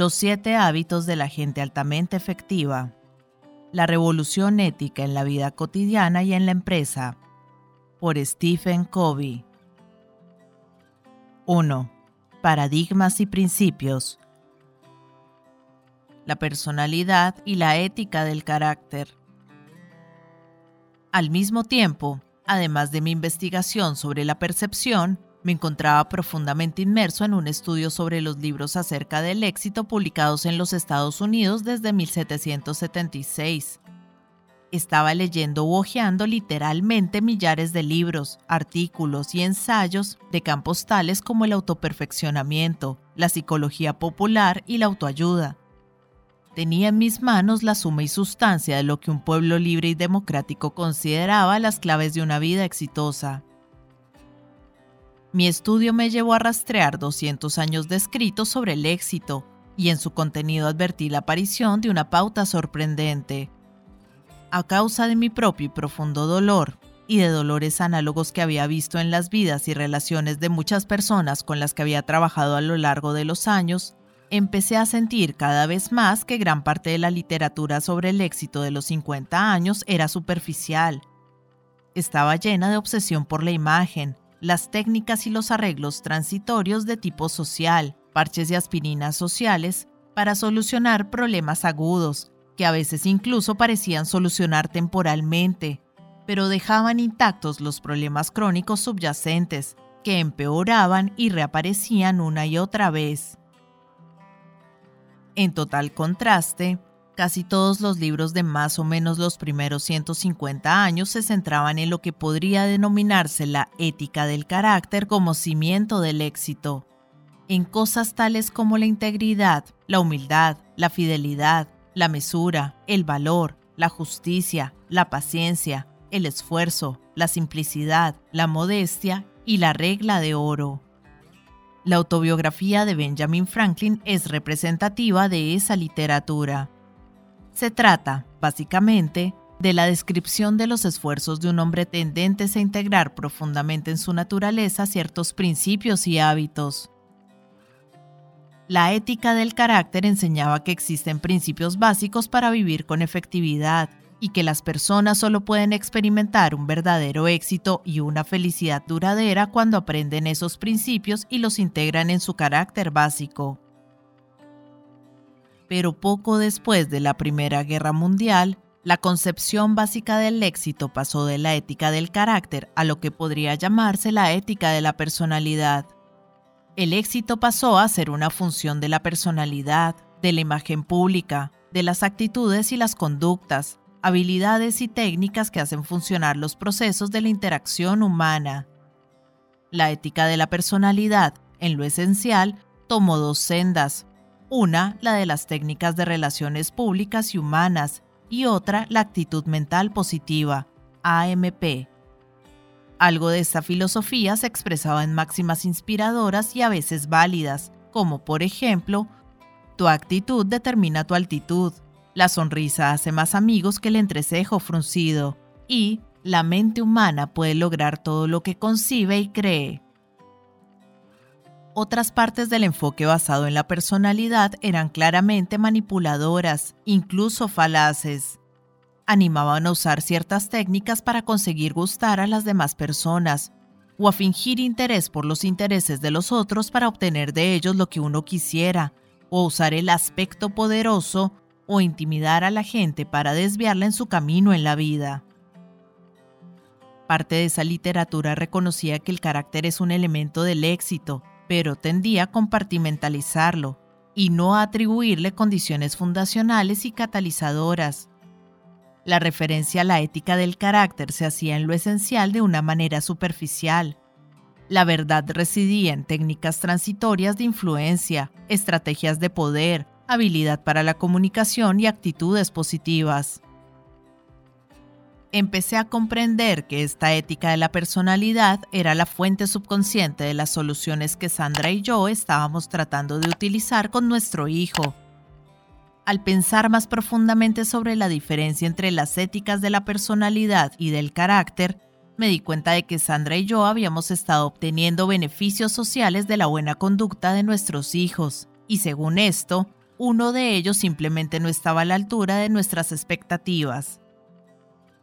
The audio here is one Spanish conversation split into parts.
Los siete hábitos de la gente altamente efectiva. La revolución ética en la vida cotidiana y en la empresa. Por Stephen Covey. 1. Paradigmas y principios. La personalidad y la ética del carácter. Al mismo tiempo, además de mi investigación sobre la percepción, me encontraba profundamente inmerso en un estudio sobre los libros acerca del éxito publicados en los Estados Unidos desde 1776. Estaba leyendo o hojeando literalmente millares de libros, artículos y ensayos de campos tales como el autoperfeccionamiento, la psicología popular y la autoayuda. Tenía en mis manos la suma y sustancia de lo que un pueblo libre y democrático consideraba las claves de una vida exitosa. Mi estudio me llevó a rastrear 200 años de escritos sobre el éxito y en su contenido advertí la aparición de una pauta sorprendente a causa de mi propio y profundo dolor y de dolores análogos que había visto en las vidas y relaciones de muchas personas con las que había trabajado a lo largo de los años, empecé a sentir cada vez más que gran parte de la literatura sobre el éxito de los 50 años era superficial. Estaba llena de obsesión por la imagen, las técnicas y los arreglos transitorios de tipo social, parches y aspirinas sociales, para solucionar problemas agudos, que a veces incluso parecían solucionar temporalmente, pero dejaban intactos los problemas crónicos subyacentes, que empeoraban y reaparecían una y otra vez. En total contraste, casi todos los libros de más o menos los primeros 150 años se centraban en lo que podría denominarse la ética del carácter como cimiento del éxito, en cosas tales como la integridad, la humildad, la fidelidad, la mesura, el valor, la justicia, la paciencia, el esfuerzo, la simplicidad, la modestia y la regla de oro. La autobiografía de Benjamin Franklin es representativa de esa literatura. Se trata, básicamente, de la descripción de los esfuerzos de un hombre tendentes a integrar profundamente en su naturaleza ciertos principios y hábitos, la ética del carácter enseñaba que existen principios básicos para vivir con efectividad y que las personas solo pueden experimentar un verdadero éxito y una felicidad duradera cuando aprenden esos principios y los integran en su carácter básico. Pero poco después de la Primera Guerra Mundial, la concepción básica del éxito pasó de la ética del carácter a lo que podría llamarse la ética de la personalidad. El éxito pasó a ser una función de la personalidad, de la imagen pública, de las actitudes y las conductas, habilidades y técnicas que hacen funcionar los procesos de la interacción humana. La ética de la personalidad, en lo esencial, tomó dos sendas. Una, la de las técnicas de relaciones públicas y humanas, y otra, la actitud mental positiva, AMP, algo de esta filosofía se expresaba en máximas inspiradoras y a veces válidas, como por ejemplo, tu actitud determina tu altitud, la sonrisa hace más amigos que el entrecejo fruncido, y la mente humana puede lograr todo lo que concibe y cree. Otras partes del enfoque basado en la personalidad eran claramente manipuladoras, incluso falaces animaban a usar ciertas técnicas para conseguir gustar a las demás personas o a fingir interés por los intereses de los otros para obtener de ellos lo que uno quisiera, o usar el aspecto poderoso o intimidar a la gente para desviarla en su camino en la vida. Parte de esa literatura reconocía que el carácter es un elemento del éxito, pero tendía a compartimentalizarlo y no a atribuirle condiciones fundacionales y catalizadoras. La referencia a la ética del carácter se hacía en lo esencial de una manera superficial. La verdad residía en técnicas transitorias de influencia, estrategias de poder, habilidad para la comunicación y actitudes positivas. Empecé a comprender que esta ética de la personalidad era la fuente subconsciente de las soluciones que Sandra y yo estábamos tratando de utilizar con nuestro hijo al pensar más profundamente sobre la diferencia entre las éticas de la personalidad y del carácter, me di cuenta de que Sandra y yo habíamos estado obteniendo beneficios sociales de la buena conducta de nuestros hijos, y según esto, uno de ellos simplemente no estaba a la altura de nuestras expectativas.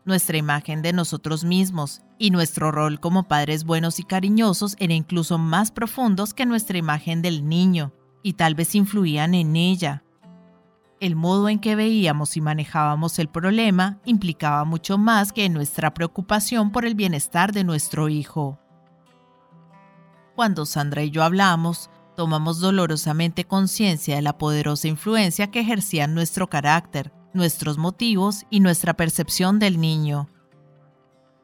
Nuestra imagen de nosotros mismos y nuestro rol como padres buenos y cariñosos eran incluso más profundos que nuestra imagen del niño, y tal vez influían en ella. El modo en que veíamos y manejábamos el problema implicaba mucho más que nuestra preocupación por el bienestar de nuestro hijo. Cuando Sandra y yo hablamos, tomamos dolorosamente conciencia de la poderosa influencia que ejercían nuestro carácter, nuestros motivos y nuestra percepción del niño.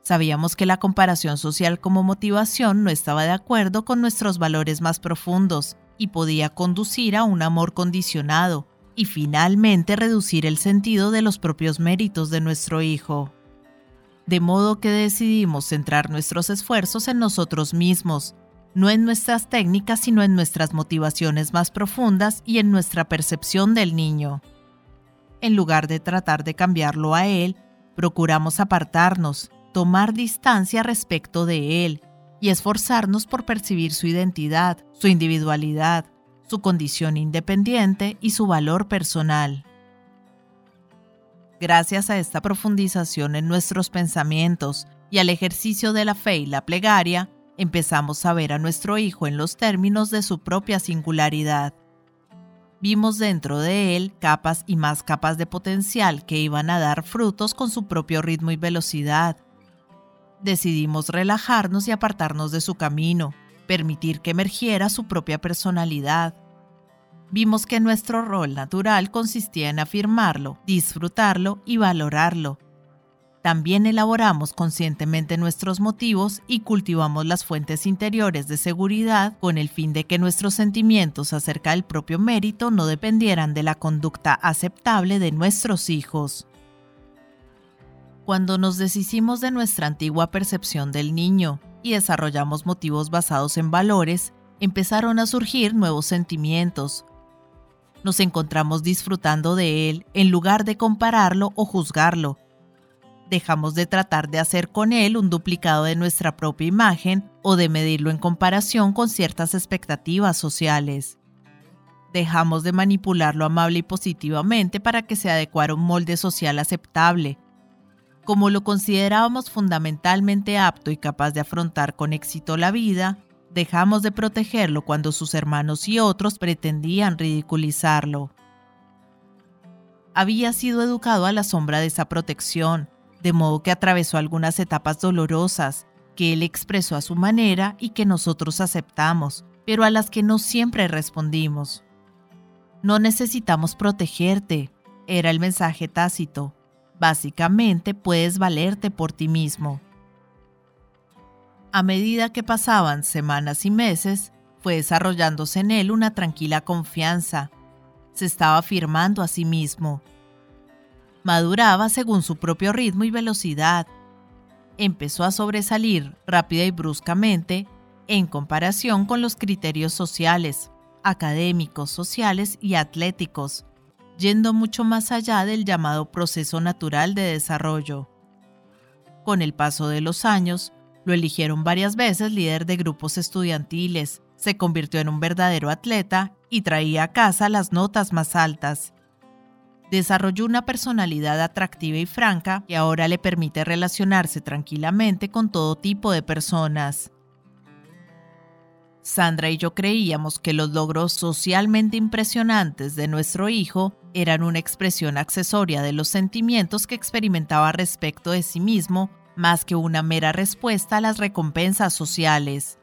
Sabíamos que la comparación social como motivación no estaba de acuerdo con nuestros valores más profundos y podía conducir a un amor condicionado y finalmente reducir el sentido de los propios méritos de nuestro hijo. De modo que decidimos centrar nuestros esfuerzos en nosotros mismos no en nuestras técnicas, sino en nuestras motivaciones más profundas y en nuestra percepción del niño. En lugar de tratar de cambiarlo a él, procuramos apartarnos, tomar distancia respecto de él y esforzarnos por percibir su identidad, su individualidad, su condición independiente y su valor personal. Gracias a esta profundización en nuestros pensamientos y al ejercicio de la fe y la plegaria, empezamos a ver a nuestro hijo en los términos de su propia singularidad. Vimos dentro de él capas y más capas de potencial que iban a dar frutos con su propio ritmo y velocidad. Decidimos relajarnos y apartarnos de su camino, permitir que emergiera su propia personalidad. Vimos que nuestro rol natural consistía en afirmarlo, disfrutarlo y valorarlo, también elaboramos conscientemente nuestros motivos y cultivamos las fuentes interiores de seguridad con el fin de que nuestros sentimientos acerca del propio mérito no dependieran de la conducta aceptable de nuestros hijos. Cuando nos deshicimos de nuestra antigua percepción del niño y desarrollamos motivos basados en valores, empezaron a surgir nuevos sentimientos. Nos encontramos disfrutando de él en lugar de compararlo o juzgarlo, dejamos de tratar de hacer con él un duplicado de nuestra propia imagen o de medirlo en comparación con ciertas expectativas sociales. Dejamos de manipularlo amable y positivamente para que se adecuara un molde social aceptable. Como lo considerábamos fundamentalmente apto y capaz de afrontar con éxito la vida, dejamos de protegerlo cuando sus hermanos y otros pretendían ridiculizarlo. Había sido educado a la sombra de esa protección, de modo que atravesó algunas etapas dolorosas que él expresó a su manera y que nosotros aceptamos, pero a las que no siempre respondimos. No necesitamos protegerte, era el mensaje tácito. Básicamente puedes valerte por ti mismo. A medida que pasaban semanas y meses, fue desarrollándose en él una tranquila confianza. Se estaba afirmando a sí mismo, maduraba según su propio ritmo y velocidad. Empezó a sobresalir rápida y bruscamente en comparación con los criterios sociales, académicos, sociales y atléticos, yendo mucho más allá del llamado proceso natural de desarrollo. Con el paso de los años, lo eligieron varias veces líder de grupos estudiantiles, se convirtió en un verdadero atleta y traía a casa las notas más altas desarrolló una personalidad atractiva y franca que ahora le permite relacionarse tranquilamente con todo tipo de personas. Sandra y yo creíamos que los logros socialmente impresionantes de nuestro hijo eran una expresión accesoria de los sentimientos que experimentaba respecto de sí mismo, más que una mera respuesta a las recompensas sociales.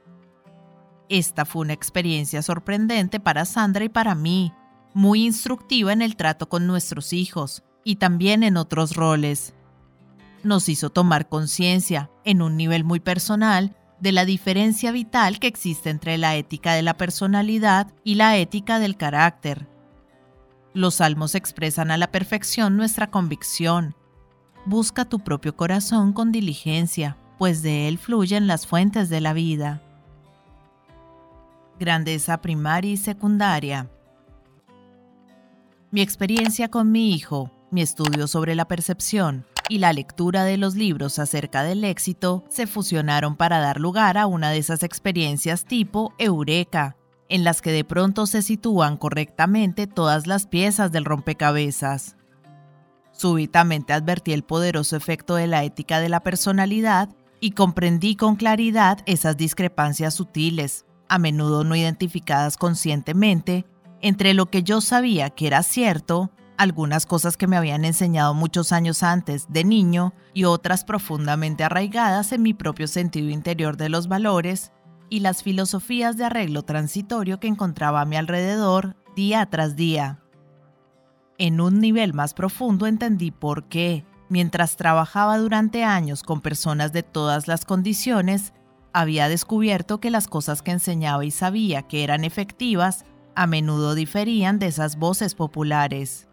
Esta fue una experiencia sorprendente para Sandra y para mí, muy instructiva en el trato con nuestros hijos y también en otros roles. Nos hizo tomar conciencia, en un nivel muy personal, de la diferencia vital que existe entre la ética de la personalidad y la ética del carácter. Los salmos expresan a la perfección nuestra convicción. Busca tu propio corazón con diligencia, pues de él fluyen las fuentes de la vida. Grandeza primaria y secundaria. Mi experiencia con mi hijo, mi estudio sobre la percepción y la lectura de los libros acerca del éxito se fusionaron para dar lugar a una de esas experiencias tipo Eureka, en las que de pronto se sitúan correctamente todas las piezas del rompecabezas. Súbitamente advertí el poderoso efecto de la ética de la personalidad y comprendí con claridad esas discrepancias sutiles, a menudo no identificadas conscientemente, entre lo que yo sabía que era cierto, algunas cosas que me habían enseñado muchos años antes de niño y otras profundamente arraigadas en mi propio sentido interior de los valores, y las filosofías de arreglo transitorio que encontraba a mi alrededor día tras día. En un nivel más profundo entendí por qué, mientras trabajaba durante años con personas de todas las condiciones, había descubierto que las cosas que enseñaba y sabía que eran efectivas a menudo diferían de esas voces populares.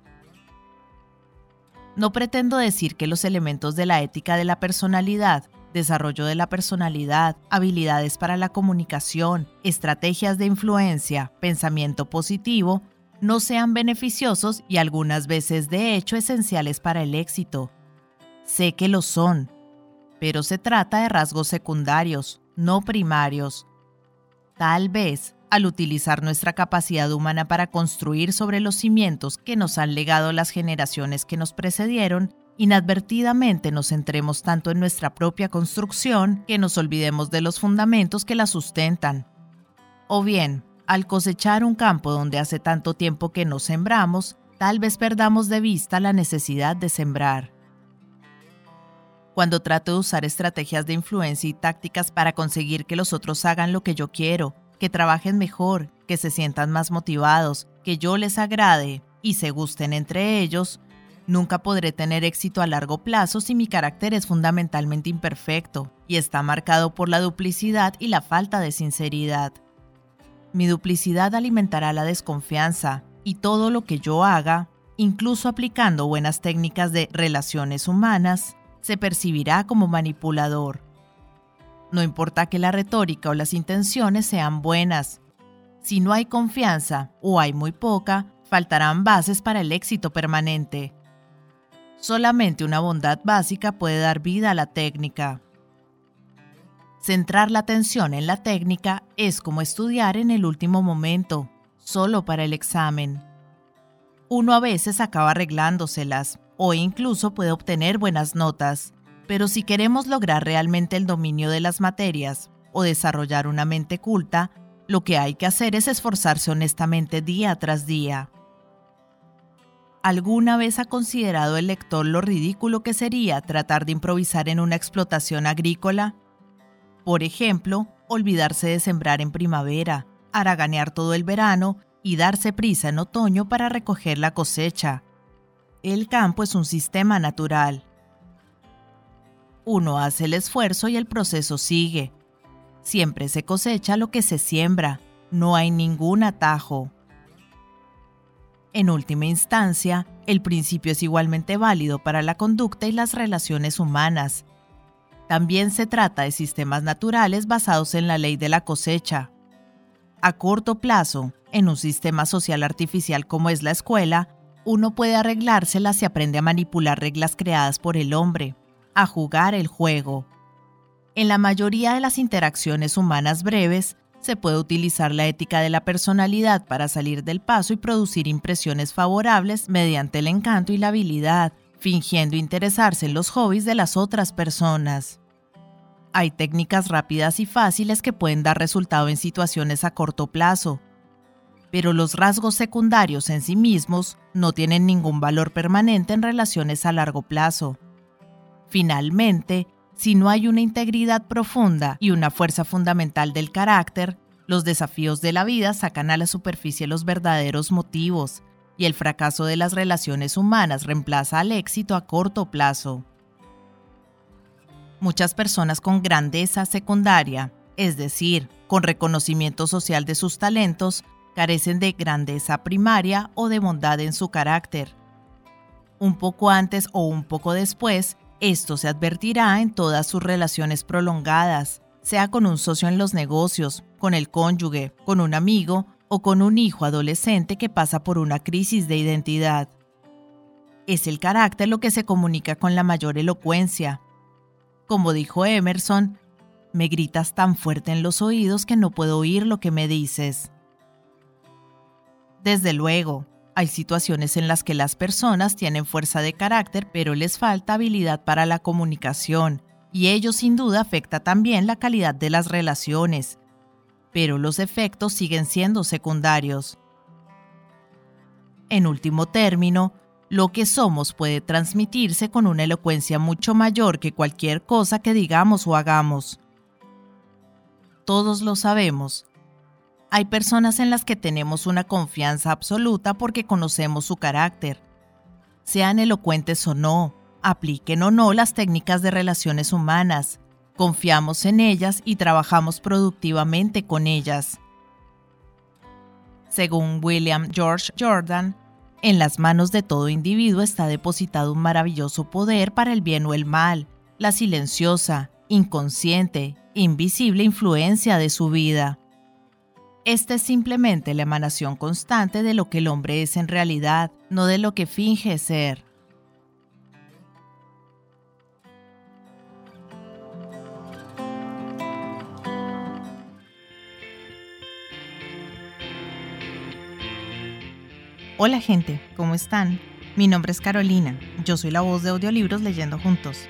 No pretendo decir que los elementos de la ética de la personalidad desarrollo de la personalidad, habilidades para la comunicación, estrategias de influencia, pensamiento positivo, no sean beneficiosos y algunas veces de hecho esenciales para el éxito. Sé que lo son, pero se trata de rasgos secundarios, no primarios. Tal vez, al utilizar nuestra capacidad humana para construir sobre los cimientos que nos han legado las generaciones que nos precedieron, inadvertidamente nos centremos tanto en nuestra propia construcción que nos olvidemos de los fundamentos que la sustentan. O bien, al cosechar un campo donde hace tanto tiempo que no sembramos, tal vez perdamos de vista la necesidad de sembrar. Cuando trato de usar estrategias de influencia y tácticas para conseguir que los otros hagan lo que yo quiero, que trabajen mejor, que se sientan más motivados, que yo les agrade y se gusten entre ellos, Nunca podré tener éxito a largo plazo si mi carácter es fundamentalmente imperfecto y está marcado por la duplicidad y la falta de sinceridad. Mi duplicidad alimentará la desconfianza y todo lo que yo haga, incluso aplicando buenas técnicas de relaciones humanas, se percibirá como manipulador. No importa que la retórica o las intenciones sean buenas. Si no hay confianza o hay muy poca, faltarán bases para el éxito permanente. Solamente una bondad básica puede dar vida a la técnica. Centrar la atención en la técnica es como estudiar en el último momento, solo para el examen. Uno a veces acaba arreglándoselas o incluso puede obtener buenas notas, pero si queremos lograr realmente el dominio de las materias o desarrollar una mente culta, lo que hay que hacer es esforzarse honestamente día tras día. ¿Alguna vez ha considerado el lector lo ridículo que sería tratar de improvisar en una explotación agrícola? Por ejemplo, olvidarse de sembrar en primavera, haraganear todo el verano y darse prisa en otoño para recoger la cosecha. El campo es un sistema natural. Uno hace el esfuerzo y el proceso sigue. Siempre se cosecha lo que se siembra, no hay ningún atajo. En última instancia, el principio es igualmente válido para la conducta y las relaciones humanas. También se trata de sistemas naturales basados en la ley de la cosecha. A corto plazo, en un sistema social artificial como es la escuela, uno puede arreglársela si aprende a manipular reglas creadas por el hombre, a jugar el juego. En la mayoría de las interacciones humanas breves, se puede utilizar la ética de la personalidad para salir del paso y producir impresiones favorables mediante el encanto y la habilidad, fingiendo interesarse en los hobbies de las otras personas. Hay técnicas rápidas y fáciles que pueden dar resultado en situaciones a corto plazo, pero los rasgos secundarios en sí mismos no tienen ningún valor permanente en relaciones a largo plazo. Finalmente, si no hay una integridad profunda y una fuerza fundamental del carácter, los desafíos de la vida sacan a la superficie los verdaderos motivos, y el fracaso de las relaciones humanas reemplaza al éxito a corto plazo. Muchas personas con grandeza secundaria, es decir, con reconocimiento social de sus talentos, carecen de grandeza primaria o de bondad en su carácter. Un poco antes o un poco después, esto se advertirá en todas sus relaciones prolongadas, sea con un socio en los negocios, con el cónyuge, con un amigo o con un hijo adolescente que pasa por una crisis de identidad. Es el carácter lo que se comunica con la mayor elocuencia. Como dijo Emerson, me gritas tan fuerte en los oídos que no puedo oír lo que me dices. Desde luego, hay situaciones en las que las personas tienen fuerza de carácter, pero les falta habilidad para la comunicación, y ello sin duda afecta también la calidad de las relaciones. Pero los efectos siguen siendo secundarios. En último término, lo que somos puede transmitirse con una elocuencia mucho mayor que cualquier cosa que digamos o hagamos. Todos lo sabemos. Hay personas en las que tenemos una confianza absoluta porque conocemos su carácter. Sean elocuentes o no, apliquen o no las técnicas de relaciones humanas, confiamos en ellas y trabajamos productivamente con ellas. Según William George Jordan, en las manos de todo individuo está depositado un maravilloso poder para el bien o el mal, la silenciosa, inconsciente, invisible influencia de su vida. Esta es simplemente la emanación constante de lo que el hombre es en realidad, no de lo que finge ser. Hola gente, ¿cómo están? Mi nombre es Carolina, yo soy la voz de audiolibros leyendo juntos.